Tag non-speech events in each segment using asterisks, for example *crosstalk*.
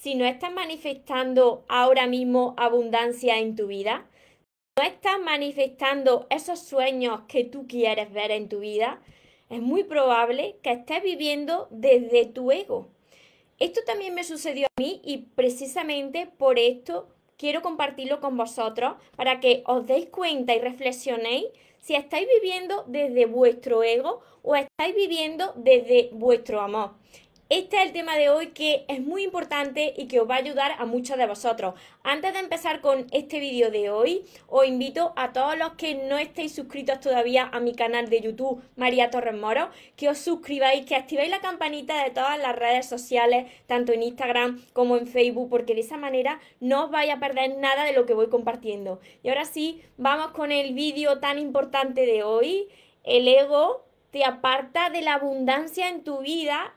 si no estás manifestando ahora mismo abundancia en tu vida, no estás manifestando esos sueños que tú quieres ver en tu vida, es muy probable que estés viviendo desde tu ego. Esto también me sucedió a mí y precisamente por esto quiero compartirlo con vosotros para que os deis cuenta y reflexionéis si estáis viviendo desde vuestro ego o estáis viviendo desde vuestro amor. Este es el tema de hoy que es muy importante y que os va a ayudar a muchos de vosotros. Antes de empezar con este vídeo de hoy, os invito a todos los que no estéis suscritos todavía a mi canal de YouTube María Torres Moro, que os suscribáis, que activéis la campanita de todas las redes sociales, tanto en Instagram como en Facebook, porque de esa manera no os vais a perder nada de lo que voy compartiendo. Y ahora sí, vamos con el vídeo tan importante de hoy. El ego te aparta de la abundancia en tu vida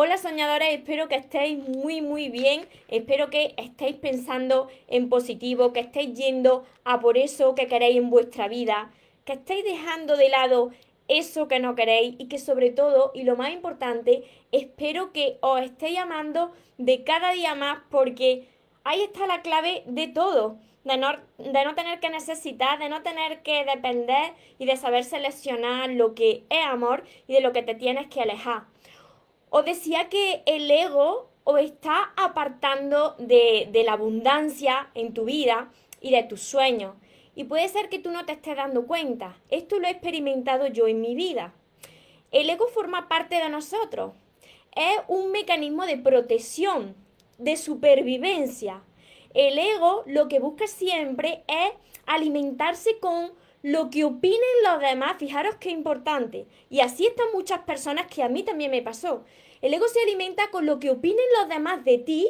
Hola soñadores, espero que estéis muy muy bien, espero que estéis pensando en positivo, que estéis yendo a por eso que queréis en vuestra vida, que estéis dejando de lado eso que no queréis y que sobre todo, y lo más importante, espero que os estéis amando de cada día más porque ahí está la clave de todo. De no, de no tener que necesitar, de no tener que depender y de saber seleccionar lo que es amor y de lo que te tienes que alejar. Os decía que el ego os está apartando de, de la abundancia en tu vida y de tus sueños. Y puede ser que tú no te estés dando cuenta. Esto lo he experimentado yo en mi vida. El ego forma parte de nosotros. Es un mecanismo de protección, de supervivencia. El ego lo que busca siempre es alimentarse con lo que opinen los demás, fijaros qué importante. Y así están muchas personas que a mí también me pasó. El ego se alimenta con lo que opinen los demás de ti,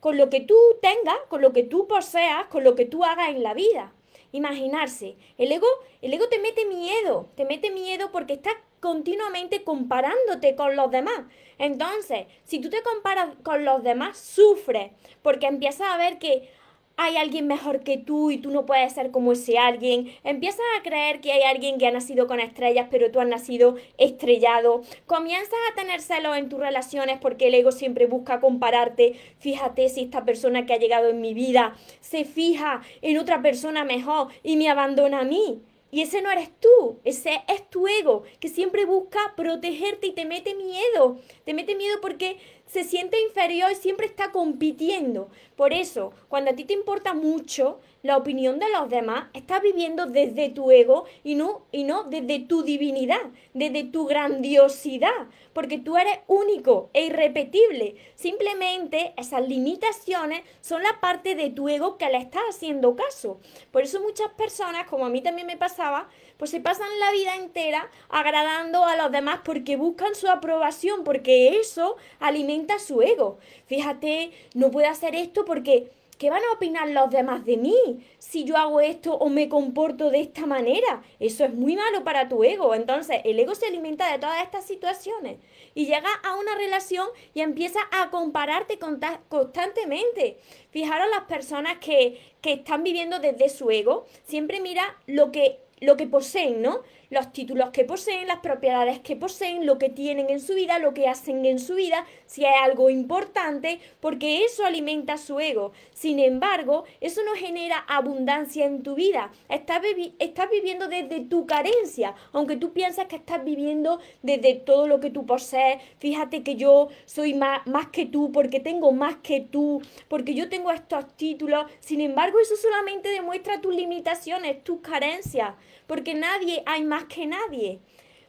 con lo que tú tengas, con lo que tú poseas, con lo que tú hagas en la vida. Imaginarse, el ego, el ego te mete miedo, te mete miedo porque estás continuamente comparándote con los demás. Entonces, si tú te comparas con los demás, sufres porque empiezas a ver que hay alguien mejor que tú y tú no puedes ser como ese alguien. Empiezas a creer que hay alguien que ha nacido con estrellas, pero tú has nacido estrellado. Comienzas a tener celos en tus relaciones porque el ego siempre busca compararte. Fíjate si esta persona que ha llegado en mi vida se fija en otra persona mejor y me abandona a mí. Y ese no eres tú, ese es tu ego, que siempre busca protegerte y te mete miedo. Te mete miedo porque se siente inferior y siempre está compitiendo. Por eso, cuando a ti te importa mucho la opinión de los demás, estás viviendo desde tu ego y no, y no desde tu divinidad, desde tu grandiosidad, porque tú eres único e irrepetible. Simplemente esas limitaciones son la parte de tu ego que le estás haciendo caso. Por eso muchas personas, como a mí también me pasaba, pues se pasan la vida entera agradando a los demás porque buscan su aprobación, porque eso alimenta su ego. Fíjate, no puedo hacer esto porque ¿Qué van a opinar los demás de mí si yo hago esto o me comporto de esta manera? Eso es muy malo para tu ego. Entonces, el ego se alimenta de todas estas situaciones y llega a una relación y empieza a compararte constantemente. Fijaros las personas que, que están viviendo desde su ego, siempre mira lo que lo que poseen, ¿no? Los títulos que poseen, las propiedades que poseen, lo que tienen en su vida, lo que hacen en su vida, si hay algo importante, porque eso alimenta su ego. Sin embargo, eso no genera abundancia en tu vida. Estás, viviendo desde tu carencia, aunque tú piensas que estás viviendo desde todo lo que tú posees. Fíjate que yo soy más, más que tú, porque tengo más que tú, porque yo tengo estos títulos. Sin embargo, eso solamente demuestra tus limitaciones, tus carencias porque nadie hay más que nadie.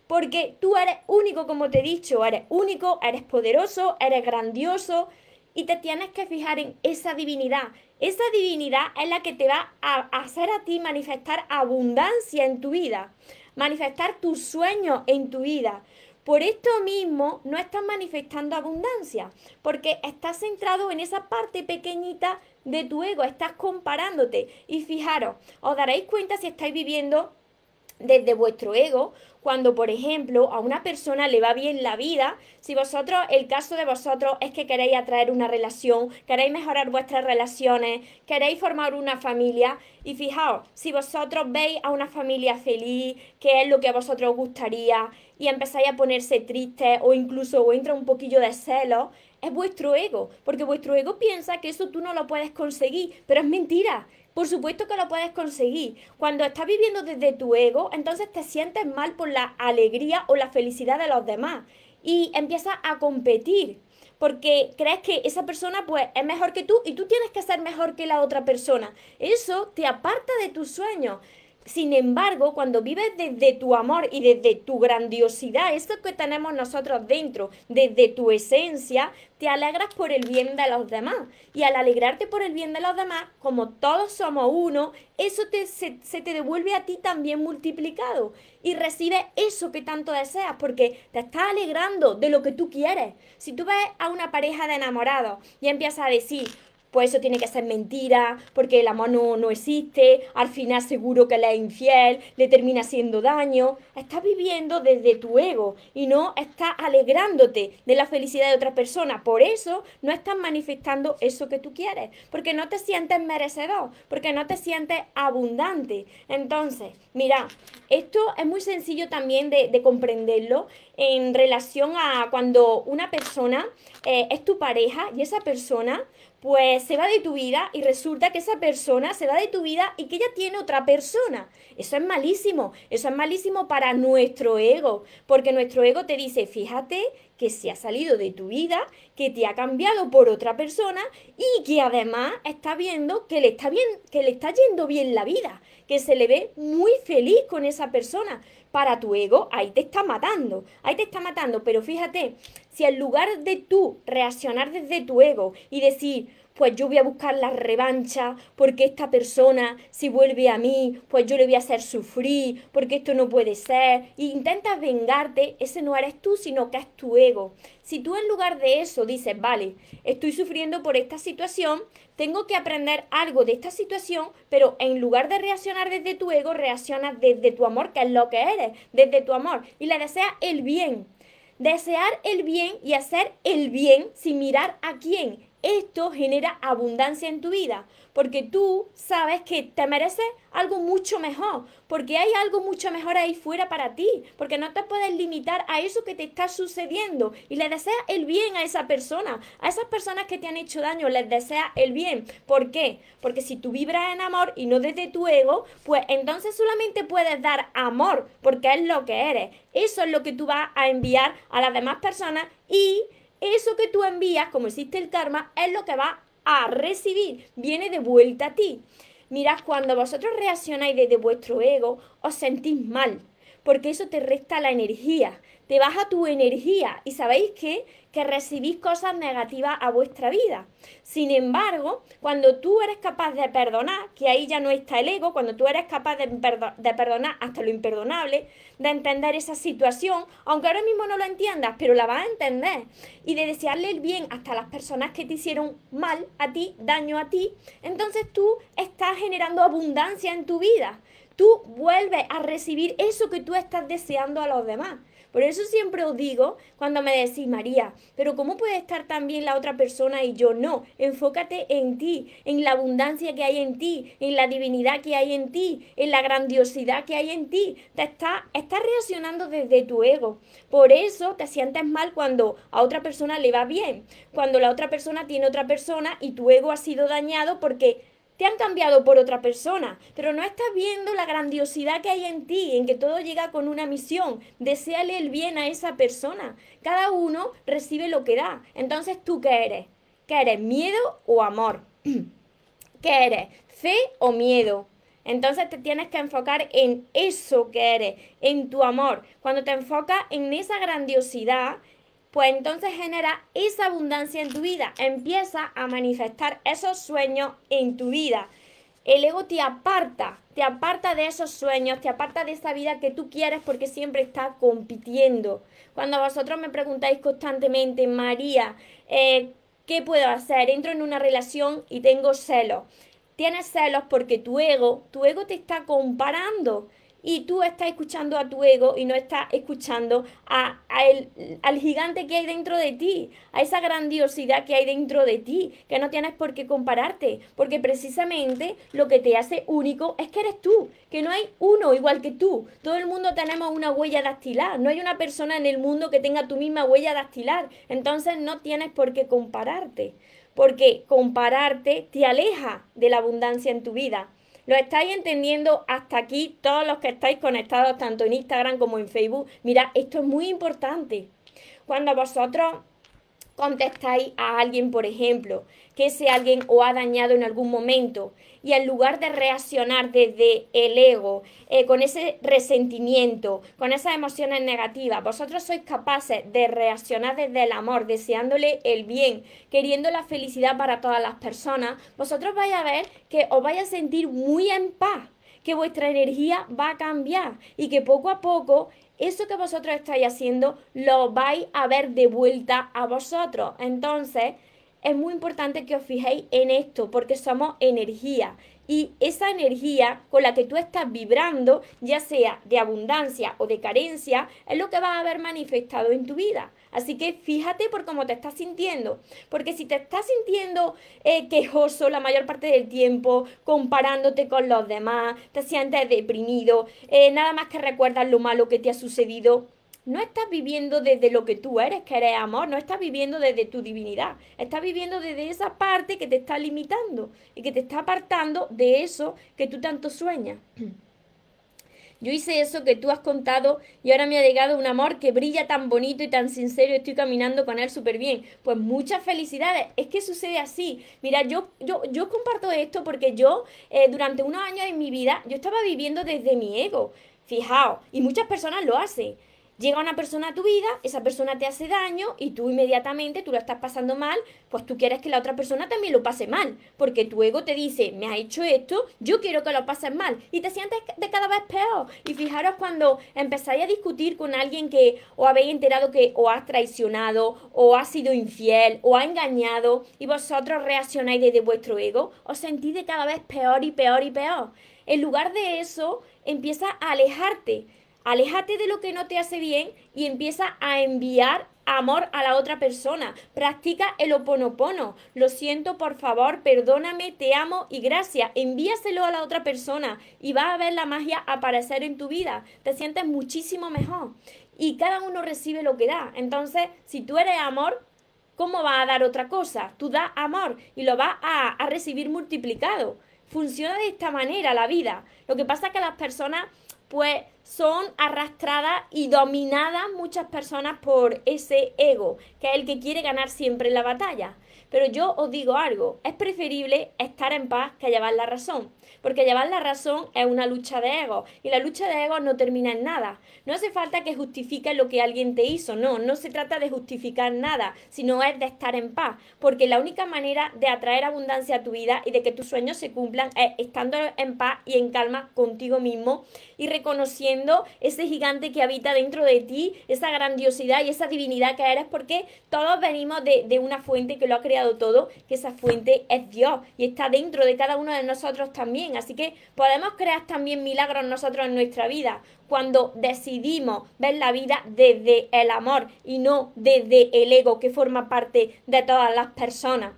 Porque tú eres único, como te he dicho, eres único, eres poderoso, eres grandioso y te tienes que fijar en esa divinidad. Esa divinidad es la que te va a hacer a ti manifestar abundancia en tu vida, manifestar tus sueños en tu vida. Por esto mismo no estás manifestando abundancia, porque estás centrado en esa parte pequeñita de tu ego, estás comparándote. Y fijaros, os daréis cuenta si estáis viviendo desde vuestro ego, cuando por ejemplo a una persona le va bien la vida, si vosotros, el caso de vosotros es que queréis atraer una relación, queréis mejorar vuestras relaciones, queréis formar una familia, y fijaos, si vosotros veis a una familia feliz, que es lo que a vosotros os gustaría, y empezáis a ponerse tristes o incluso o entra un poquillo de celos, es vuestro ego, porque vuestro ego piensa que eso tú no lo puedes conseguir, pero es mentira. Por supuesto que lo puedes conseguir. Cuando estás viviendo desde tu ego, entonces te sientes mal por la alegría o la felicidad de los demás y empiezas a competir porque crees que esa persona pues es mejor que tú y tú tienes que ser mejor que la otra persona. Eso te aparta de tus sueños. Sin embargo, cuando vives desde tu amor y desde tu grandiosidad, eso que tenemos nosotros dentro, desde tu esencia, te alegras por el bien de los demás. Y al alegrarte por el bien de los demás, como todos somos uno, eso te, se, se te devuelve a ti también multiplicado. Y recibes eso que tanto deseas, porque te estás alegrando de lo que tú quieres. Si tú ves a una pareja de enamorados y empiezas a decir, pues eso tiene que ser mentira, porque el amor no, existe, al final seguro que le es infiel, le termina haciendo daño. Estás viviendo desde tu ego y no estás alegrándote de la felicidad de otra persona. Por eso no estás manifestando eso que tú quieres, porque no te sientes merecedor, porque no te sientes abundante. Entonces, mira, esto es muy sencillo también de, comprenderlo en relación a cuando una persona eh, es tu pareja y esa persona pues se va de tu vida y resulta que esa persona se va de tu vida y que ella tiene otra persona. Eso es malísimo, eso es malísimo para nuestro ego, porque nuestro ego te dice, fíjate que se ha salido de tu vida, que te ha cambiado por otra persona y que además está viendo que le está bien, que le está yendo bien la vida, que se le ve muy feliz con esa persona. Para tu ego, ahí te está matando, ahí te está matando, pero fíjate, si en lugar de tú reaccionar desde tu ego y decir, pues yo voy a buscar la revancha porque esta persona si vuelve a mí, pues yo le voy a hacer sufrir, porque esto no puede ser. Intentas vengarte, ese no eres tú, sino que es tu ego. Si tú en lugar de eso dices, vale, estoy sufriendo por esta situación, tengo que aprender algo de esta situación, pero en lugar de reaccionar desde tu ego, reaccionas desde tu amor, que es lo que eres, desde tu amor, y le deseas el bien Desear el bien y hacer el bien sin mirar a quién. Esto genera abundancia en tu vida, porque tú sabes que te mereces algo mucho mejor, porque hay algo mucho mejor ahí fuera para ti, porque no te puedes limitar a eso que te está sucediendo y le deseas el bien a esa persona, a esas personas que te han hecho daño, les deseas el bien. ¿Por qué? Porque si tú vibras en amor y no desde tu ego, pues entonces solamente puedes dar amor, porque es lo que eres. Eso es lo que tú vas a enviar a las demás personas y eso que tú envías, como existe el karma, es lo que va a recibir, viene de vuelta a ti. Mirad, cuando vosotros reaccionáis desde vuestro ego, os sentís mal, porque eso te resta la energía, te baja tu energía y sabéis que, que recibís cosas negativas a vuestra vida. Sin embargo, cuando tú eres capaz de perdonar, que ahí ya no está el ego, cuando tú eres capaz de, de perdonar hasta lo imperdonable, de entender esa situación, aunque ahora mismo no lo entiendas, pero la vas a entender, y de desearle el bien hasta las personas que te hicieron mal a ti, daño a ti, entonces tú estás generando abundancia en tu vida. Tú vuelves a recibir eso que tú estás deseando a los demás. Por eso siempre os digo, cuando me decís, María, pero ¿cómo puede estar tan bien la otra persona y yo no? Enfócate en ti, en la abundancia que hay en ti, en la divinidad que hay en ti, en la grandiosidad que hay en ti. Te está, estás reaccionando desde tu ego. Por eso te sientes mal cuando a otra persona le va bien, cuando la otra persona tiene otra persona y tu ego ha sido dañado porque te han cambiado por otra persona, pero no estás viendo la grandiosidad que hay en ti, en que todo llega con una misión. Deseale el bien a esa persona. Cada uno recibe lo que da. Entonces, ¿tú qué eres? ¿Qué eres? ¿Miedo o amor? *clears throat* ¿Qué eres? ¿Fe o miedo? Entonces te tienes que enfocar en eso que eres, en tu amor. Cuando te enfocas en esa grandiosidad, pues entonces genera esa abundancia en tu vida, empieza a manifestar esos sueños en tu vida. el ego te aparta, te aparta de esos sueños, te aparta de esa vida que tú quieres porque siempre está compitiendo. Cuando vosotros me preguntáis constantemente, María, eh, ¿qué puedo hacer? Entro en una relación y tengo celos. Tienes celos porque tu ego, tu ego te está comparando y tú estás escuchando a tu ego y no estás escuchando a, al gigante que hay dentro de ti, a esa grandiosidad que hay dentro de ti, que no tienes por qué compararte, porque precisamente lo que te hace único es que eres tú, que no hay uno igual que tú. Todo el mundo tenemos una huella dactilar, no hay una persona en el mundo que tenga tu misma huella dactilar, entonces no tienes por qué compararte, porque compararte te aleja de la abundancia en tu vida. ¿Lo estáis entendiendo hasta aquí todos los que estáis conectados tanto en Instagram como en Facebook? Mira, esto es muy importante. Cuando vosotros contestáis a alguien, por ejemplo, que ese alguien os ha dañado en algún momento y en lugar de reaccionar desde el ego, eh, con ese resentimiento, con esas emociones negativas, vosotros sois capaces de reaccionar desde el amor, deseándole el bien, queriendo la felicidad para todas las personas, vosotros vais a ver que os vais a sentir muy en paz que vuestra energía va a cambiar y que poco a poco eso que vosotros estáis haciendo lo vais a ver de vuelta a vosotros. Entonces, es muy importante que os fijéis en esto, porque somos energía. Y esa energía con la que tú estás vibrando, ya sea de abundancia o de carencia, es lo que va a haber manifestado en tu vida. Así que fíjate por cómo te estás sintiendo. Porque si te estás sintiendo eh, quejoso la mayor parte del tiempo, comparándote con los demás, te sientes deprimido, eh, nada más que recuerdas lo malo que te ha sucedido, no estás viviendo desde lo que tú eres, que eres amor, no estás viviendo desde tu divinidad, estás viviendo desde esa parte que te está limitando y que te está apartando de eso que tú tanto sueñas. *clears throat* Yo hice eso que tú has contado y ahora me ha llegado un amor que brilla tan bonito y tan sincero y estoy caminando con él súper bien. Pues muchas felicidades. Es que sucede así. Mira, yo, yo, yo comparto esto porque yo eh, durante unos años en mi vida yo estaba viviendo desde mi ego. Fijaos, y muchas personas lo hacen. Llega una persona a tu vida, esa persona te hace daño y tú inmediatamente, tú lo estás pasando mal, pues tú quieres que la otra persona también lo pase mal, porque tu ego te dice, me ha hecho esto, yo quiero que lo pases mal y te sientes de cada vez peor. Y fijaros cuando empezáis a discutir con alguien que os habéis enterado que os ha traicionado, o ha sido infiel, o ha engañado y vosotros reaccionáis desde vuestro ego, os sentís de cada vez peor y peor y peor. En lugar de eso, empieza a alejarte Aléjate de lo que no te hace bien y empieza a enviar amor a la otra persona. Practica el oponopono. Lo siento, por favor, perdóname, te amo y gracias. Envíaselo a la otra persona y va a ver la magia aparecer en tu vida. Te sientes muchísimo mejor. Y cada uno recibe lo que da. Entonces, si tú eres amor, ¿cómo va a dar otra cosa? Tú das amor y lo vas a, a recibir multiplicado. Funciona de esta manera la vida. Lo que pasa es que las personas pues son arrastradas y dominadas muchas personas por ese ego, que es el que quiere ganar siempre la batalla. Pero yo os digo algo, es preferible estar en paz que llevar la razón, porque llevar la razón es una lucha de ego y la lucha de ego no termina en nada. No hace falta que justifiques lo que alguien te hizo, no, no se trata de justificar nada, sino es de estar en paz, porque la única manera de atraer abundancia a tu vida y de que tus sueños se cumplan es estando en paz y en calma contigo mismo y reconociendo ese gigante que habita dentro de ti, esa grandiosidad y esa divinidad que eres, porque todos venimos de, de una fuente que lo ha creado todo, que esa fuente es Dios y está dentro de cada uno de nosotros también. Así que podemos crear también milagros nosotros en nuestra vida cuando decidimos ver la vida desde el amor y no desde el ego que forma parte de todas las personas.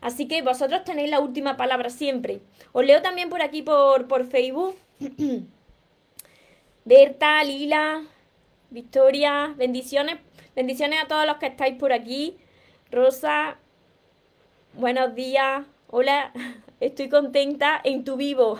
Así que vosotros tenéis la última palabra siempre. Os leo también por aquí por, por Facebook. *clears throat* Berta, Lila, Victoria, bendiciones. Bendiciones a todos los que estáis por aquí. Rosa, Buenos días. Hola, *laughs* estoy contenta en tu vivo.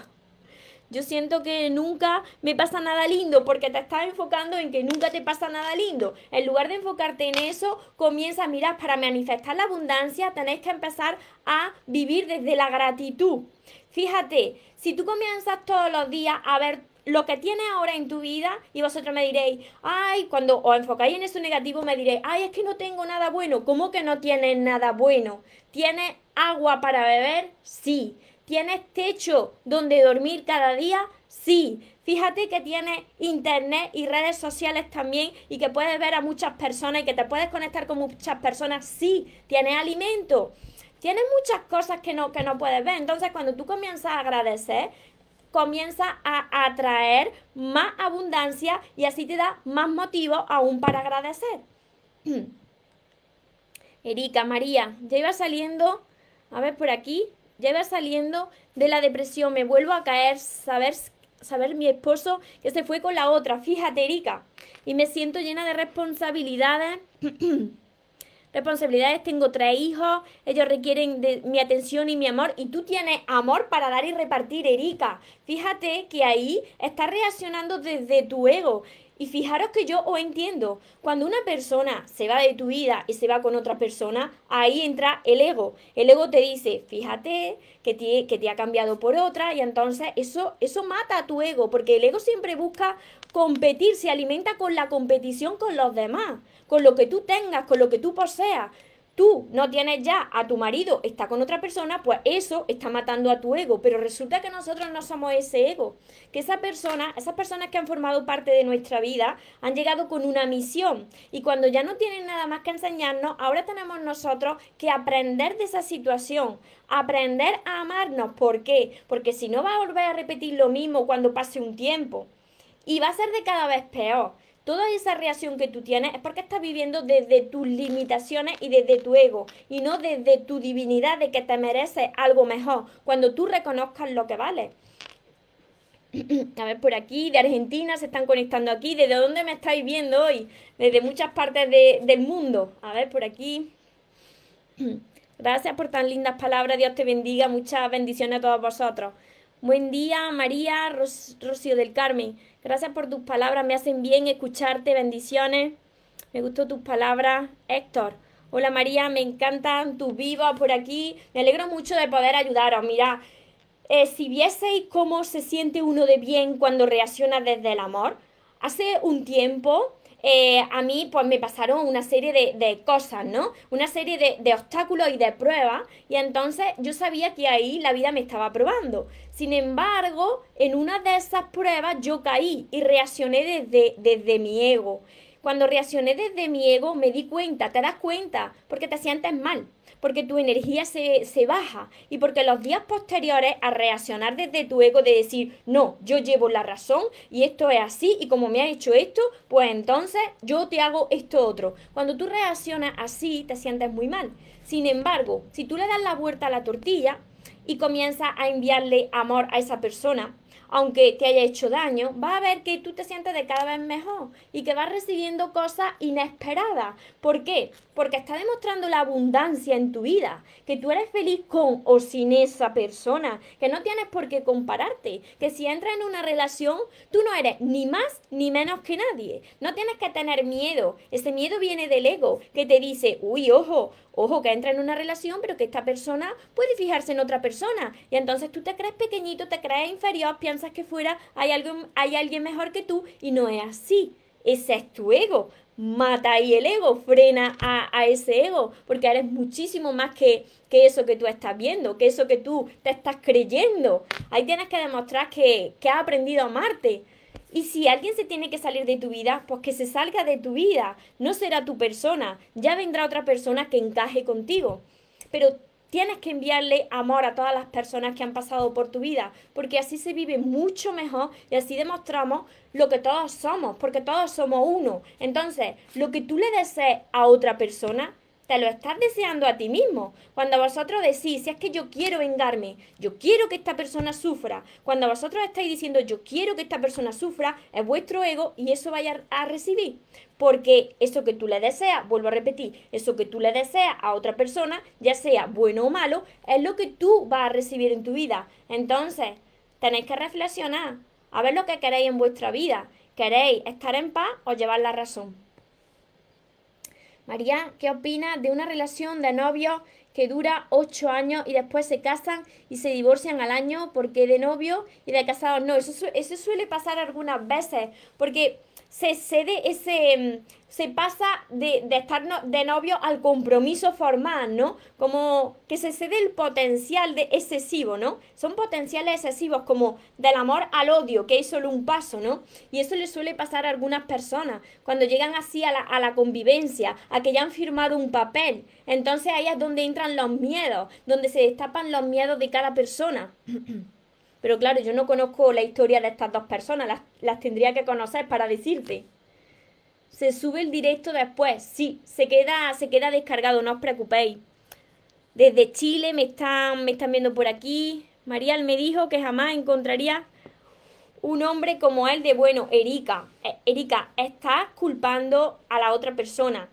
Yo siento que nunca me pasa nada lindo porque te estás enfocando en que nunca te pasa nada lindo. En lugar de enfocarte en eso, comienza a mirar para manifestar la abundancia, tenéis que empezar a vivir desde la gratitud. Fíjate, si tú comienzas todos los días a ver lo que tienes ahora en tu vida y vosotros me diréis, ay, cuando os enfocáis en eso negativo me diréis, ay, es que no tengo nada bueno. ¿Cómo que no tienes nada bueno? ¿Tienes agua para beber? Sí. ¿Tienes techo donde dormir cada día? Sí. Fíjate que tienes internet y redes sociales también y que puedes ver a muchas personas y que te puedes conectar con muchas personas. Sí. ¿Tienes alimento? Tienes muchas cosas que no, que no puedes ver. Entonces, cuando tú comienzas a agradecer, comienza a atraer más abundancia y así te da más motivo aún para agradecer. *clears throat* Erika, María, ya iba saliendo, a ver por aquí, ya iba saliendo de la depresión, me vuelvo a caer, saber, saber mi esposo que se fue con la otra, fíjate Erika, y me siento llena de responsabilidades. *clears throat* responsabilidades, tengo tres hijos, ellos requieren de mi atención y mi amor, y tú tienes amor para dar y repartir, Erika. Fíjate que ahí estás reaccionando desde tu ego. Y fijaros que yo os entiendo, cuando una persona se va de tu vida y se va con otra persona, ahí entra el ego. El ego te dice, fíjate que te, que te ha cambiado por otra y entonces eso, eso mata a tu ego, porque el ego siempre busca competir, se alimenta con la competición con los demás, con lo que tú tengas, con lo que tú poseas tú no tienes ya a tu marido, está con otra persona, pues eso está matando a tu ego. Pero resulta que nosotros no somos ese ego. Que esa persona, esas personas que han formado parte de nuestra vida, han llegado con una misión. Y cuando ya no tienen nada más que enseñarnos, ahora tenemos nosotros que aprender de esa situación. Aprender a amarnos. ¿Por qué? Porque si no va a volver a repetir lo mismo cuando pase un tiempo. Y va a ser de cada vez peor toda esa reacción que tú tienes es porque estás viviendo desde tus limitaciones y desde tu ego y no desde tu divinidad de que te mereces algo mejor cuando tú reconozcas lo que vale. *clears throat* A ver, por aquí, de Argentina se están conectando aquí. ¿Desde dónde me estáis viendo hoy? Desde muchas partes del mundo. A ver, por aquí. *clears throat* Gracias por tan lindas palabras. Dios te bendiga. Muchas bendiciones a todos vosotros. Buen día, María Rocío del Carmen. Gracias por tus palabras, me hacen bien escucharte, bendiciones. Me gustó tus palabras. Héctor, hola María, me encantan tus vivos por aquí. Me alegro mucho de poder ayudaros. Mira, eh, si vieseis cómo se siente uno de bien cuando reacciona desde el amor, hace un tiempo eh, a mí pues me pasaron una serie de, cosas, ¿no? Una serie de, obstáculos y de pruebas y entonces yo sabía que ahí la vida me estaba probando. Sin embargo, en una de esas pruebas yo caí y reaccioné desde, desde mi ego. Cuando reaccioné desde mi ego me di cuenta, te das cuenta, porque te sientes mal porque tu energía se, baja y porque los días posteriores a reaccionar desde tu ego de decir, no, yo llevo la razón y esto es así y como me ha hecho esto, pues entonces yo te hago esto otro. Cuando tú reaccionas así, te sientes muy mal. Sin embargo, si tú le das la vuelta a la tortilla y comienzas a enviarle amor a esa persona, aunque te haya hecho daño, va a ver que tú te sientes de cada vez mejor y que vas recibiendo cosas inesperadas. ¿Por qué? Porque está demostrando la abundancia en tu vida, que tú eres feliz con o sin esa persona, que no tienes por qué compararte, que si entras en una relación, tú no eres ni más ni menos que nadie. No tienes que tener miedo. Ese miedo viene del ego, que te dice, uy, ojo, Ojo, que entra en una relación, pero que esta persona puede fijarse en otra persona. Y entonces tú te crees pequeñito, te crees inferior, piensas que fuera hay, alguien mejor que tú y no es así. Ese es tu ego. Mata ahí el ego, frena a, ese ego, porque eres muchísimo más que, que, eso que tú estás viendo, que eso que tú te estás creyendo. Ahí tienes que demostrar que, que has aprendido a amarte. Y si alguien se tiene que salir de tu vida, pues que se salga de tu vida. No será tu persona. Ya vendrá otra persona que encaje contigo. Pero tienes que enviarle amor a todas las personas que han pasado por tu vida, porque así se vive mucho mejor y así demostramos lo que todos somos, porque todos somos uno. Entonces, lo que tú le desees a otra persona, te lo estás deseando a ti mismo. Cuando vosotros decís, si es que yo quiero vengarme, yo quiero que esta persona sufra, cuando vosotros estáis diciendo, yo quiero que esta persona sufra, es vuestro ego y eso vaya a recibir. Porque eso que tú le deseas, vuelvo a repetir, eso que tú le deseas a otra persona, ya sea bueno o malo, es lo que tú vas a recibir en tu vida. Entonces, tenéis que reflexionar, a ver lo que queréis en vuestra vida. ¿Queréis estar en paz o llevar la razón? María, ¿qué opina de una relación de novios que dura ocho años y después se casan y se divorcian al año porque de novio y de casados no? Eso, eso suele pasar algunas veces porque se cede ese, se pasa de, estar de novio al compromiso formal, ¿no? Como que se cede el potencial de excesivo, ¿no? Son potenciales excesivos como del amor al odio, que es solo un paso, ¿no? Y eso le suele pasar a algunas personas cuando llegan así a la, a la convivencia, a que ya han firmado un papel. Entonces ahí es donde entran los miedos, donde se destapan los miedos de cada persona. *clears throat* Pero claro, yo no conozco la historia de estas dos personas, las, las tendría que conocer para decirte. Se sube el directo después, sí, se queda, se queda descargado, no os preocupéis. Desde Chile me están, me están viendo por aquí. Marial me dijo que jamás encontraría un hombre como él de bueno, Erika. Eh, Erika, estás culpando a la otra persona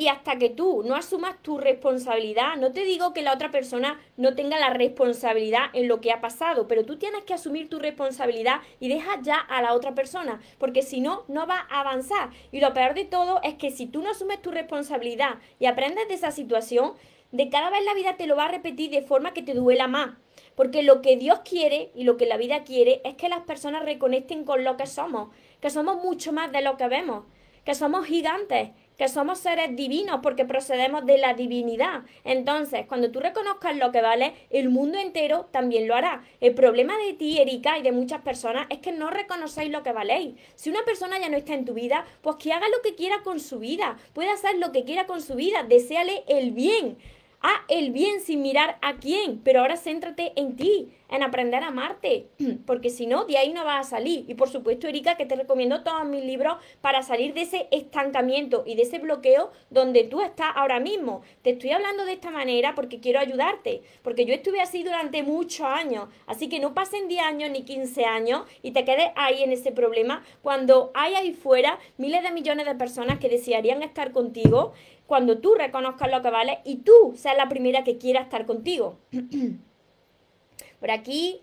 y hasta que tú no asumas tu responsabilidad, no te digo que la otra persona no tenga la responsabilidad en lo que ha pasado, pero tú tienes que asumir tu responsabilidad y deja ya a la otra persona, porque si no, no va a avanzar. Y lo peor de todo es que si tú no asumes tu responsabilidad y aprendes de esa situación, de cada vez la vida te lo va a repetir de forma que te duela más. Porque lo que Dios quiere y lo que la vida quiere es que las personas reconecten con lo que somos, que somos mucho más de lo que vemos, que somos gigantes, que somos seres divinos porque procedemos de la divinidad. Entonces, cuando tú reconozcas lo que vale, el mundo entero también lo hará. El problema de ti, Erika, y de muchas personas es que no reconocéis lo que valéis. Si una persona ya no está en tu vida, pues que haga lo que quiera con su vida. Puede hacer lo que quiera con su vida. Deseale el bien. Haz el bien sin mirar a quién, pero ahora céntrate en ti en aprender a amarte, *clears throat* porque si no, de ahí no vas a salir. Y por supuesto, Erika, que te recomiendo todos mis libros para salir de ese estancamiento y de ese bloqueo donde tú estás ahora mismo. Te estoy hablando de esta manera porque quiero ayudarte, porque yo estuve así durante muchos años, así que no pasen 10 años ni 15 años y te quedes ahí en ese problema cuando hay ahí fuera miles de millones de personas que desearían estar contigo cuando tú reconozcas lo que vale y tú seas la primera que quiera estar contigo. *clears throat* por aquí,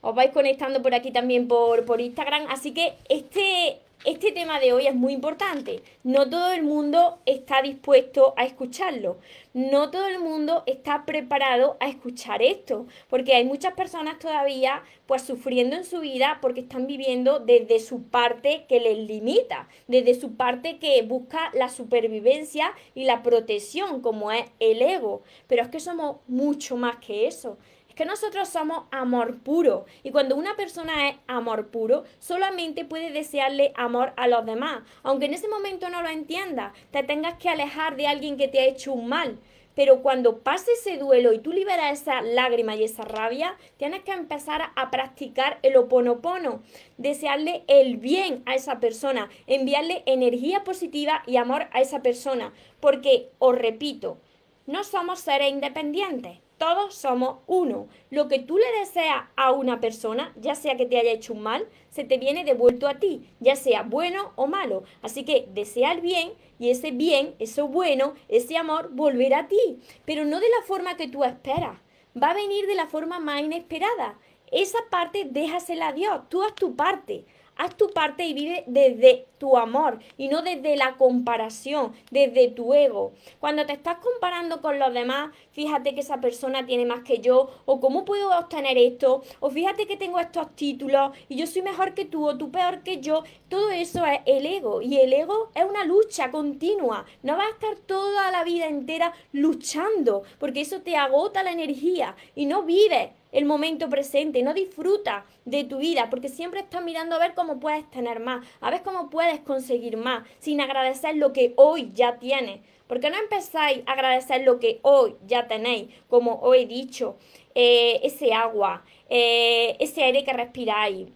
os vais conectando por aquí también por, por Instagram. Así que este, este tema de hoy es muy importante. No todo el mundo está dispuesto a escucharlo. No todo el mundo está preparado a escuchar esto. Porque hay muchas personas todavía pues sufriendo en su vida porque están viviendo desde su parte que les limita. Desde su parte que busca la supervivencia y la protección como es el ego. Pero es que somos mucho más que eso que nosotros somos amor puro. Y cuando una persona es amor puro, solamente puede desearle amor a los demás. Aunque en ese momento no lo entiendas, te tengas que alejar de alguien que te ha hecho un mal. Pero cuando pase ese duelo y tú liberas esa lágrima y esa rabia, tienes que empezar a practicar el oponopono, desearle el bien a esa persona, enviarle energía positiva y amor a esa persona. Porque, os repito, no somos seres independientes todos somos uno. Lo que tú le deseas a una persona, ya sea que te haya hecho un mal, se te viene devuelto a ti, ya sea bueno o malo. Así que desea el bien y ese bien, eso bueno, ese amor volverá a ti, pero no de la forma que tú esperas. Va a venir de la forma más inesperada. Esa parte déjasela a Dios, tú haz tu parte. Haz tu parte y vive desde tu amor y no desde la comparación, desde tu ego. Cuando te estás comparando con los demás, fíjate que esa persona tiene más que yo, o cómo puedo obtener esto, o fíjate que tengo estos títulos y yo soy mejor que tú, o tú peor que yo. Todo eso es el ego y el ego es una lucha continua. No vas a estar toda la vida entera luchando porque eso te agota la energía y no vives el momento presente, no disfruta de tu vida, porque siempre estás mirando a ver cómo puedes tener más, a ver cómo puedes conseguir más, sin agradecer lo que hoy ya tienes. Porque no empezáis a agradecer lo que hoy ya tenéis, como os he dicho, eh, ese agua, eh, ese aire que respiráis,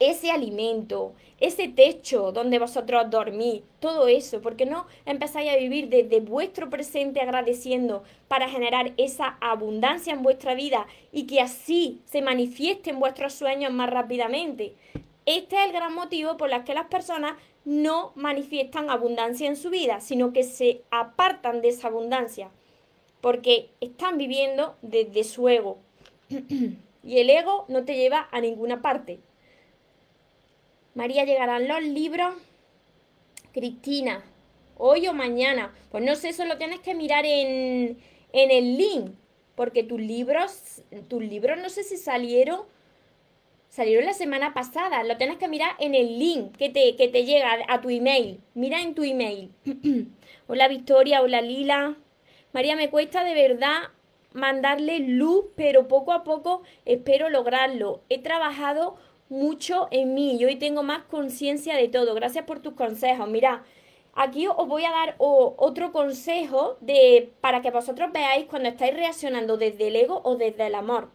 ese alimento, ese techo donde vosotros dormís, todo eso, porque no empezáis a vivir desde vuestro presente agradeciendo para generar esa abundancia en vuestra vida y que así se manifiesten vuestros sueños más rápidamente. Este es el gran motivo por el que las personas no manifiestan abundancia en su vida, sino que se apartan de esa abundancia, porque están viviendo desde su ego. *clears throat* y el ego no te lleva a ninguna parte. María, llegarán los libros. Cristina, hoy o mañana. Pues no sé, eso lo tienes que mirar en, el link. Porque tus libros, tus libros no sé si salieron Salieron la semana pasada. Lo tienes que mirar en el link que te, que te llega a tu email. Mira en tu email. *clears throat* hola Victoria, hola Lila. María, me cuesta de verdad mandarle luz, pero poco a poco espero lograrlo. He trabajado mucho en mí y hoy tengo más conciencia de todo. Gracias por tus consejos. Mira, aquí os voy a dar otro consejo de, para que vosotros veáis cuando estáis reaccionando desde el ego o desde el amor.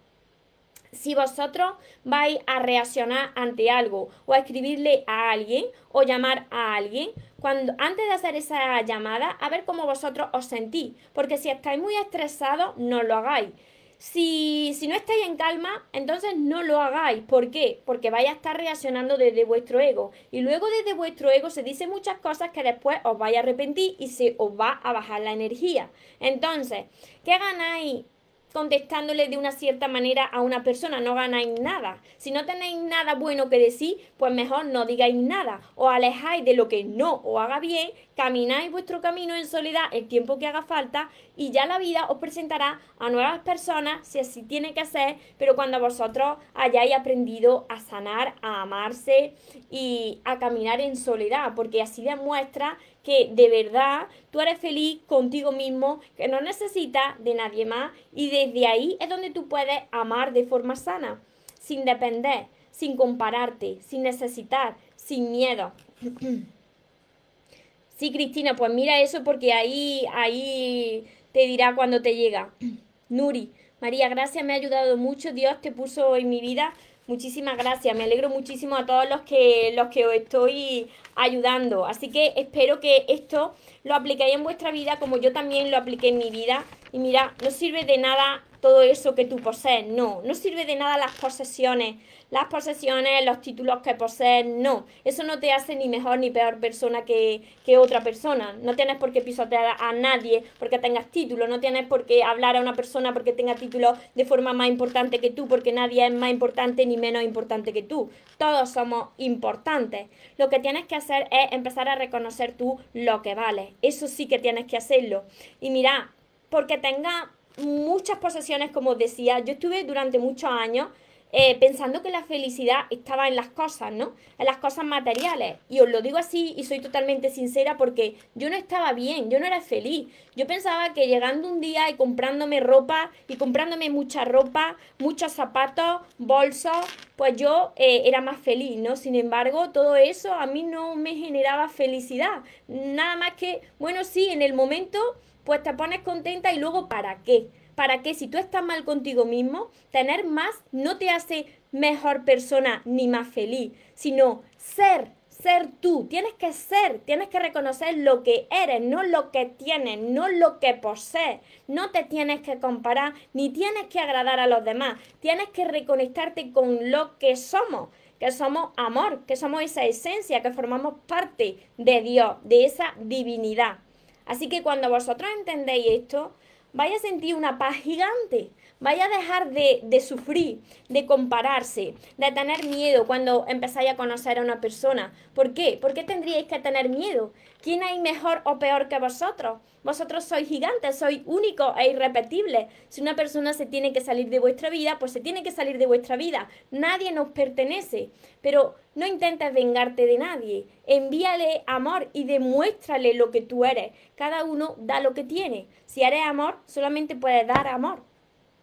Si vosotros vais a reaccionar ante algo o a escribirle a alguien o llamar a alguien, cuando antes de hacer esa llamada, a ver cómo vosotros os sentís, porque si estáis muy estresados, no lo hagáis. Si, si, no estáis en calma, entonces no lo hagáis. ¿Por qué? Porque vais a estar reaccionando desde vuestro ego. Y luego desde vuestro ego se dicen muchas cosas que después os vais a arrepentir y se os va a bajar la energía. Entonces, ¿qué ganáis contestándole de una cierta manera a una persona, no ganáis nada. Si no tenéis nada bueno que decir, pues mejor no digáis nada. O alejáis de lo que no os haga bien, camináis vuestro camino en soledad el tiempo que haga falta y ya la vida os presentará a nuevas personas si así tiene que ser, pero cuando vosotros hayáis aprendido a sanar, a amarse y a caminar en soledad, porque así demuestra que de verdad tú eres feliz contigo mismo, que no necesitas de nadie más y desde ahí es donde tú puedes amar de forma sana, sin depender, sin compararte, sin necesitar, sin miedo. *clears throat* sí, Cristina, pues mira eso porque ahí, ahí te dirá cuando te llega. *clears throat* Nuri, María, gracias, me ha ayudado mucho, Dios te puso en mi vida Muchísimas gracias, me alegro muchísimo a todos los que, los que os estoy ayudando. Así que espero que esto lo apliquéis en vuestra vida como yo también lo apliqué en mi vida. Y mira, no sirve de nada todo eso que tú posees, no, no sirve de nada las posesiones, las posesiones, los títulos que posees, no, eso no te hace ni mejor ni peor persona que, que otra persona, no tienes por qué pisotear a nadie porque tengas título, no tienes por qué hablar a una persona porque tenga título de forma más importante que tú, porque nadie es más importante ni menos importante que tú, todos somos importantes, lo que tienes que hacer es empezar a reconocer tú lo que vales, eso sí que tienes que hacerlo, y mira, porque tenga muchas posesiones, como decía, yo estuve durante muchos años eh, pensando que la felicidad estaba en las cosas, ¿no? En las cosas materiales. Y os lo digo así y soy totalmente sincera porque yo no estaba bien, yo no era feliz. Yo pensaba que llegando un día y comprándome ropa y comprándome mucha ropa, muchos zapatos, bolsos, pues yo eh, era más feliz, ¿no? Sin embargo, todo eso a mí no me generaba felicidad. Nada más que, bueno, sí, en el momento pues te pones contenta y luego ¿para qué? ¿Para qué? Si tú estás mal contigo mismo, tener más no te hace mejor persona ni más feliz, sino ser, ser tú. Tienes que ser, tienes que reconocer lo que eres, no lo que tienes, no lo que posees. No te tienes que comparar ni tienes que agradar a los demás. Tienes que reconectarte con lo que somos que somos amor, que somos esa esencia, que formamos parte de Dios, de esa divinidad. Así que cuando vosotros entendéis esto, vais a sentir una paz gigante. Vaya a dejar de, de, sufrir, de compararse, de tener miedo cuando empezáis a conocer a una persona. ¿Por qué? ¿Por qué tendríais que tener miedo? ¿Quién hay mejor o peor que vosotros? Vosotros sois gigantes, sois únicos e irrepetibles. Si una persona se tiene que salir de vuestra vida, pues se tiene que salir de vuestra vida. Nadie nos pertenece. Pero no intentes vengarte de nadie. Envíale amor y demuéstrale lo que tú eres. Cada uno da lo que tiene. Si eres amor, solamente puedes dar amor.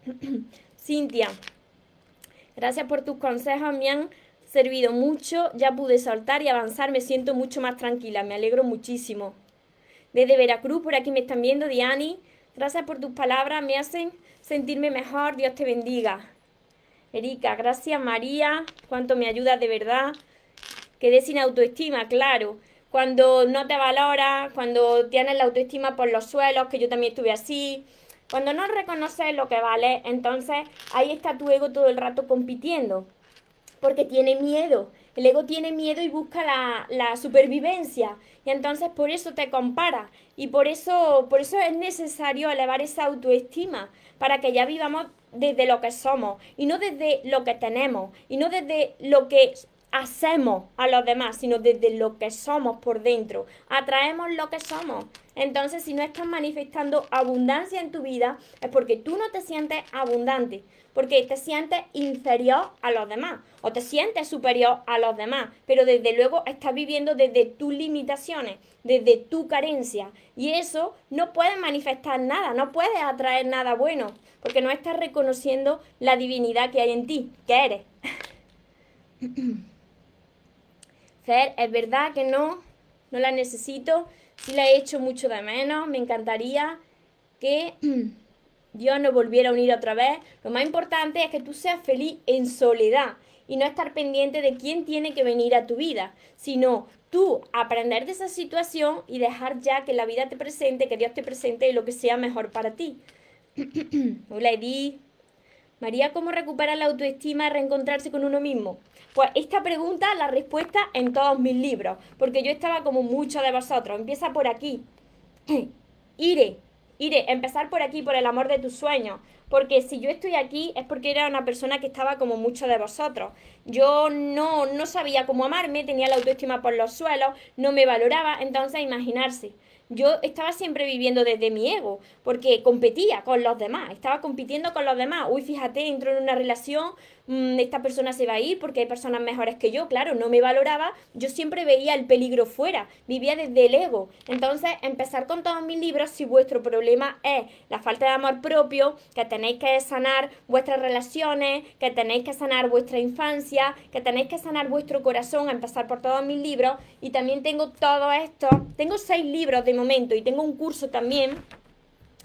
*clears throat* Cintia, gracias por tus consejos, me han servido mucho. Ya pude saltar y avanzar, me siento mucho más tranquila, me alegro muchísimo. Desde Veracruz, por aquí me están viendo, Diani. Gracias por tus palabras, me hacen sentirme mejor. Dios te bendiga. Erika, gracias María, cuánto me ayudas de verdad. Quedé sin autoestima, claro. Cuando no te valoras, cuando tienes la autoestima por los suelos, que yo también estuve así, cuando no reconoces lo que vale, entonces ahí está tu ego todo el rato compitiendo, porque tiene miedo. El ego tiene miedo y busca la, la, supervivencia. Y entonces por eso te compara. Y por eso, por eso es necesario elevar esa autoestima, para que ya vivamos desde lo que somos, y no desde lo que tenemos, y no desde lo que hacemos a los demás, sino desde lo que somos por dentro. Atraemos lo que somos. Entonces, si no estás manifestando abundancia en tu vida, es porque tú no te sientes abundante, porque te sientes inferior a los demás o te sientes superior a los demás, pero desde luego estás viviendo desde tus limitaciones, desde tu carencia. Y eso no puede manifestar nada, no puede atraer nada bueno, porque no estás reconociendo la divinidad que hay en ti, que eres. *coughs* Es verdad que no, no la necesito, sí la he hecho mucho de menos, me encantaría que *clears throat* Dios nos volviera a unir otra vez. Lo más importante es que tú seas feliz en soledad y no estar pendiente de quién tiene que venir a tu vida, sino tú aprender de esa situación y dejar ya que la vida te presente, que Dios te presente lo que sea mejor para ti. *clears throat* Hola Edith. María, ¿cómo recuperar la autoestima y reencontrarse con uno mismo? Pues esta pregunta, la respuesta en todos mis libros, porque yo estaba como muchos de vosotros. Empieza por aquí. *clears throat* Iré, iré, empezar por aquí, por el amor de tus sueños. Porque si yo estoy aquí es porque era una persona que estaba como muchos de vosotros. Yo no, no sabía cómo amarme, tenía la autoestima por los suelos, no me valoraba, entonces imaginarse yo estaba siempre viviendo desde mi ego, porque competía con los demás, estaba compitiendo con los demás. Uy, fíjate, entro en una relación, esta persona se va a ir porque hay personas mejores que yo, claro, no me valoraba, yo siempre veía el peligro fuera, vivía desde el ego. Entonces, empezar con todos mis libros, si vuestro problema es la falta de amor propio, que tenéis que sanar vuestras relaciones, que tenéis que sanar vuestra infancia, que tenéis que sanar vuestro corazón, empezar por todos mis libros, y también tengo todo esto, tengo seis libros de momento y tengo un curso también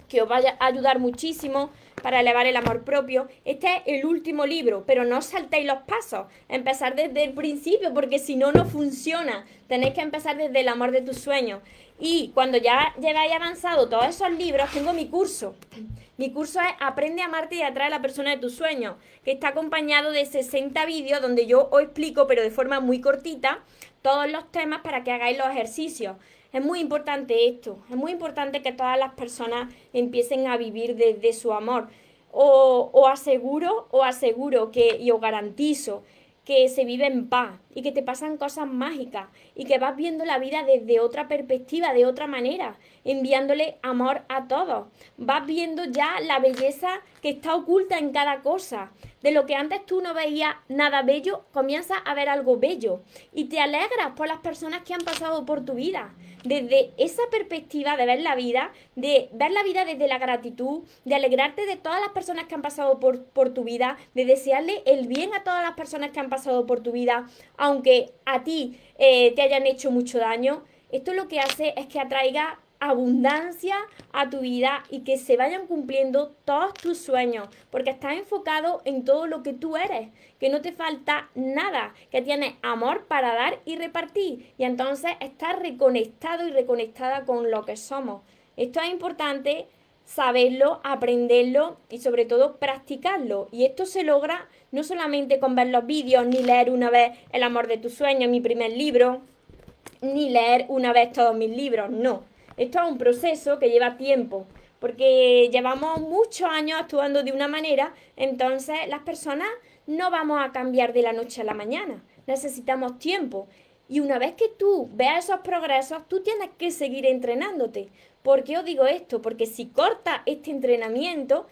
que os vaya a ayudar muchísimo para elevar el amor propio. Este es el último libro, pero no saltéis los pasos. Empezar desde el principio, porque si no, no funciona. Tenéis que empezar desde el amor de tus sueños. Y cuando ya lleváis avanzado todos esos libros, tengo mi curso. Mi curso es Aprende a amarte y atrae a la persona de tus sueños, que está acompañado de 60 vídeos donde yo os explico, pero de forma muy cortita, todos los temas para que hagáis los ejercicios. Es muy importante esto, es muy importante que todas las personas empiecen a vivir desde su amor. O, aseguro, o aseguro que, y os garantizo que se vive en paz y que te pasan cosas mágicas y que vas viendo la vida desde otra perspectiva, de otra manera, enviándole amor a todos. Vas viendo ya la belleza que está oculta en cada cosa. De lo que antes tú no veías nada bello, comienzas a ver algo bello y te alegras por las personas que han pasado por tu vida desde esa perspectiva de ver la vida, de ver la vida desde la gratitud, de alegrarte de todas las personas que han pasado por, por tu vida, de desearle el bien a todas las personas que han pasado por tu vida, aunque a ti eh, te hayan hecho mucho daño, esto lo que hace es que atraiga abundancia a tu vida y que se vayan cumpliendo todos tus sueños, porque estás enfocado en todo lo que tú eres, que no te falta nada, que tienes amor para dar y repartir, y entonces estás reconectado y reconectada con lo que somos. Esto es importante saberlo, aprenderlo y sobre todo practicarlo. Y esto se logra no solamente con ver los vídeos, ni leer una vez El amor de tus sueños, mi primer libro, ni leer una vez todos mis libros, no esto es un proceso que lleva tiempo, porque llevamos muchos años actuando de una manera, entonces las personas no vamos a cambiar de la noche a la mañana, necesitamos tiempo. Y una vez que tú veas esos progresos, tú tienes que seguir entrenándote. ¿Por qué os digo esto? Porque si cortas este entrenamiento,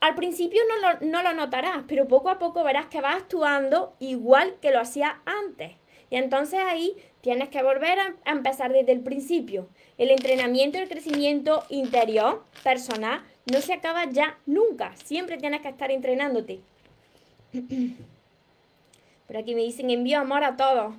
al principio no lo, no lo notarás, pero poco a poco verás que vas actuando igual que lo hacías antes. Y entonces ahí tienes que volver a, empezar desde el principio. El entrenamiento y el crecimiento interior, personal, no se acaba ya nunca. Siempre tienes que estar entrenándote. *clears throat* Por aquí me dicen envío amor a todos.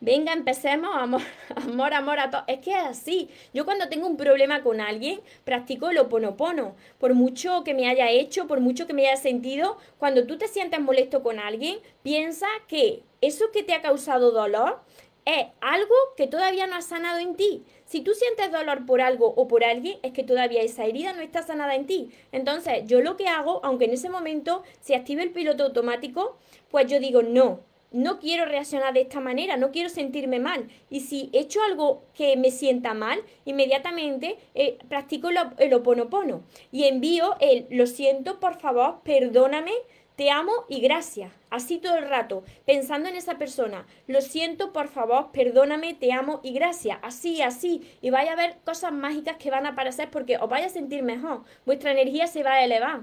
Venga, empecemos, amor, *laughs* amor, amor a todos. Es que es así. Yo cuando tengo un problema con alguien, practico el oponopono. Por mucho que me haya hecho, por mucho que me haya sentido, cuando tú te sientes molesto con alguien, piensa que eso que te ha causado dolor es algo que todavía no ha sanado en ti. Si tú sientes dolor por algo o por alguien, es que todavía esa herida no está sanada en ti. Entonces, yo lo que hago, aunque en ese momento se active el piloto automático, pues yo digo, no, no quiero reaccionar de esta manera, no quiero sentirme mal. Y si he hecho algo que me sienta mal, inmediatamente eh, practico el, el oponopono y envío el, lo siento, por favor, perdóname te amo y gracias. Así todo el rato, pensando en esa persona. Lo siento, por favor, perdóname, te amo y gracias. Así, así. Y vaya a ver cosas mágicas que van a aparecer porque os vaya a sentir mejor. Vuestra energía se va a elevar.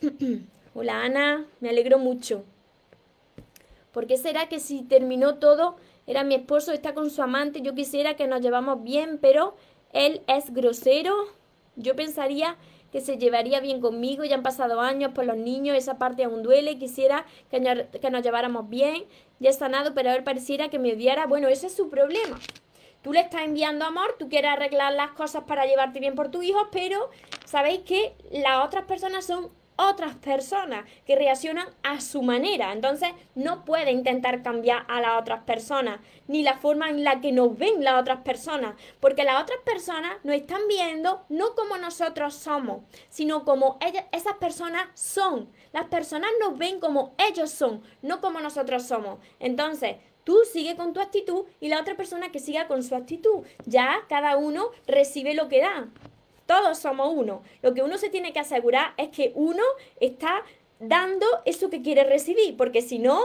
*clears throat* Hola Ana, me alegro mucho. ¿Por qué será que si terminó todo, era mi esposo, está con su amante, yo quisiera que nos llevamos bien, pero él es grosero? Yo pensaría que se llevaría bien conmigo, ya han pasado años por los niños, esa parte aún duele, quisiera que, nos lleváramos bien, ya he sanado, pero él pareciera que me odiara, bueno, ese es su problema. Tú le estás enviando amor, tú quieres arreglar las cosas para llevarte bien por tu hijo, pero sabéis que las otras personas son otras personas que reaccionan a su manera. Entonces no puede intentar cambiar a las otras personas, ni la forma en la que nos ven las otras personas, porque las otras personas nos están viendo no como nosotros somos, sino como esas personas son. Las personas nos ven como ellos son, no como nosotros somos. Entonces, tú sigue con tu actitud y la otra persona que siga con su actitud. Ya cada uno recibe lo que da. Todos somos uno. Lo que uno se tiene que asegurar es que uno está dando eso que quiere recibir, porque si no,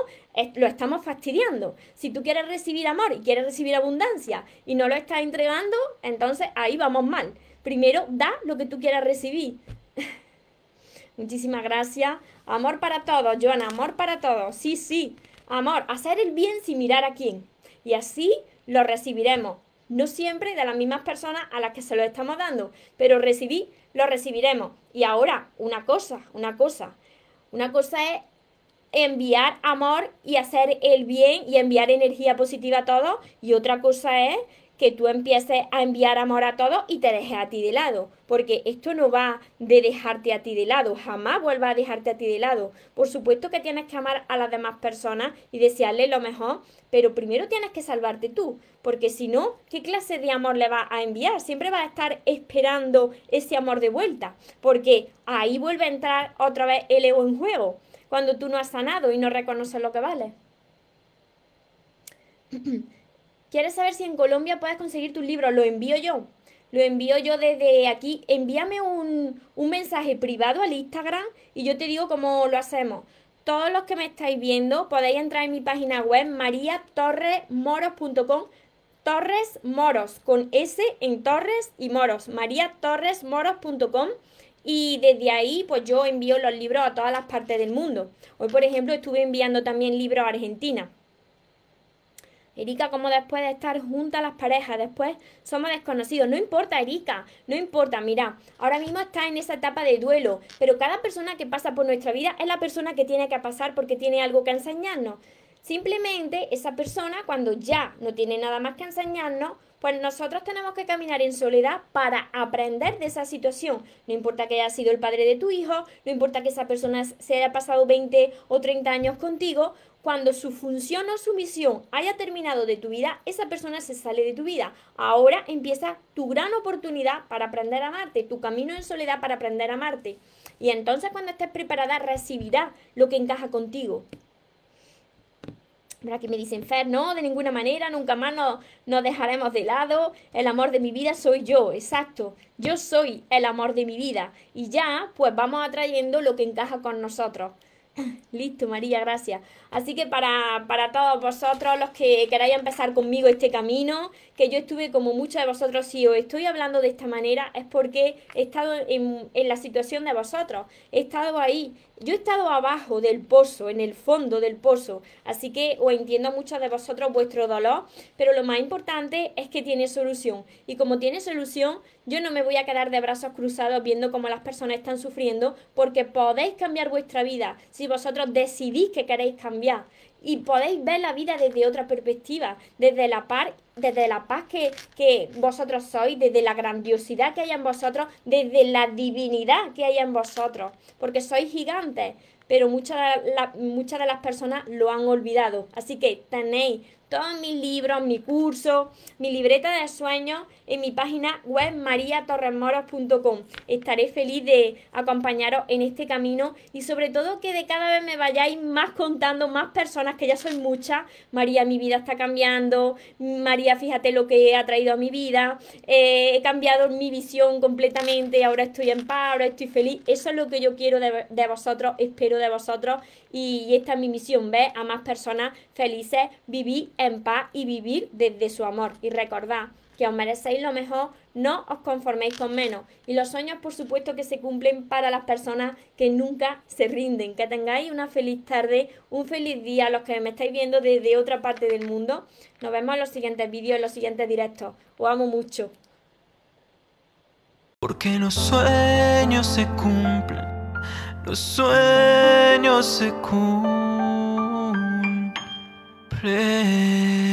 lo estamos fastidiando. Si tú quieres recibir amor y quieres recibir abundancia y no lo estás entregando, entonces ahí vamos mal. Primero, da lo que tú quieras recibir. *laughs* Muchísimas gracias. Amor para todos, Joana, amor para todos. Sí, sí. Amor, hacer el bien sin mirar a quién. Y así lo recibiremos no siempre de las mismas personas a las que se lo estamos dando, pero recibí, lo recibiremos. Y ahora, una cosa, una cosa, una cosa es enviar amor y hacer el bien y enviar energía positiva a todos, y otra cosa es que tú empieces a enviar amor a todos y te dejes a ti de lado, porque esto no va de dejarte a ti de lado, jamás vuelva a dejarte a ti de lado. Por supuesto que tienes que amar a las demás personas y desearles lo mejor, pero primero tienes que salvarte tú, porque si no, ¿qué clase de amor le vas a enviar? Siempre vas a estar esperando ese amor de vuelta, porque ahí vuelve a entrar otra vez el ego en juego, cuando tú no has sanado y no reconoces lo que vale. *clears throat* ¿Quieres saber si en Colombia puedes conseguir tu libro? Lo envío yo. Lo envío yo desde aquí. Envíame un, mensaje privado al Instagram y yo te digo cómo lo hacemos. Todos los que me estáis viendo podéis entrar en mi página web mariatorresmoros.com Torres Moros, con S en Torres y Moros, mariatorresmoros.com y desde ahí pues yo envío los libros a todas las partes del mundo. Hoy por ejemplo estuve enviando también libros a Argentina. Erika, como después de estar juntas las parejas, después somos desconocidos. No importa, Erika, no importa. Mira, ahora mismo está en esa etapa de duelo, pero cada persona que pasa por nuestra vida es la persona que tiene que pasar porque tiene algo que enseñarnos. Simplemente esa persona, cuando ya no tiene nada más que enseñarnos, pues nosotros tenemos que caminar en soledad para aprender de esa situación. No importa que haya sido el padre de tu hijo, no importa que esa persona se haya pasado 20 o 30 años contigo, cuando su función o su misión haya terminado de tu vida, esa persona se sale de tu vida. Ahora empieza tu gran oportunidad para aprender a amarte, tu camino en soledad para aprender a amarte. Y entonces cuando estés preparada recibirás lo que encaja contigo. Mira que me dicen, Fer, no, de ninguna manera, nunca más nos, nos dejaremos de lado. El amor de mi vida soy yo, exacto. Yo soy el amor de mi vida. Y ya, pues vamos atrayendo lo que encaja con nosotros. *laughs* Listo, María, gracias. Así que para, para, todos vosotros, los que queráis empezar conmigo este camino, que yo estuve como muchos de vosotros, si os estoy hablando de esta manera, es porque he estado en, en la situación de vosotros, he estado ahí, yo he estado abajo del pozo, en el fondo del pozo, así que os entiendo muchos de vosotros vuestro dolor, pero lo más importante es que tiene solución. Y como tiene solución, yo no me voy a quedar de brazos cruzados viendo cómo las personas están sufriendo, porque podéis cambiar vuestra vida si vosotros decidís que queréis cambiar y podéis ver la vida desde otra perspectiva, desde la paz, desde la paz que, que, vosotros sois, desde la grandiosidad que hay en vosotros, desde la divinidad que hay en vosotros, porque sois gigantes, pero muchas muchas de las personas lo han olvidado. Así que tenéis todos mis libros, mi curso, mi libreta de sueños en mi página web mariatorremoros.com. Estaré feliz de acompañaros en este camino y sobre todo que de cada vez me vayáis más contando, más personas, que ya soy muchas. María, mi vida está cambiando. María, fíjate lo que ha traído a mi vida. Eh, he cambiado mi visión completamente. Ahora estoy en paz, estoy feliz. Eso es lo que yo quiero de, de vosotros, espero de vosotros. Y, esta es mi misión, ¿ves? A más personas felices, vivir en paz y vivir desde su amor. Y recordad que os merecéis lo mejor, no os conforméis con menos. Y los sueños, por supuesto, que se cumplen para las personas que nunca se rinden. Que tengáis una feliz tarde, un feliz día, los que me estáis viendo desde otra parte del mundo. Nos vemos en los siguientes vídeos, en los siguientes directos. Os amo mucho. Porque los sueños se cumplen, los sueños se cumplen. play.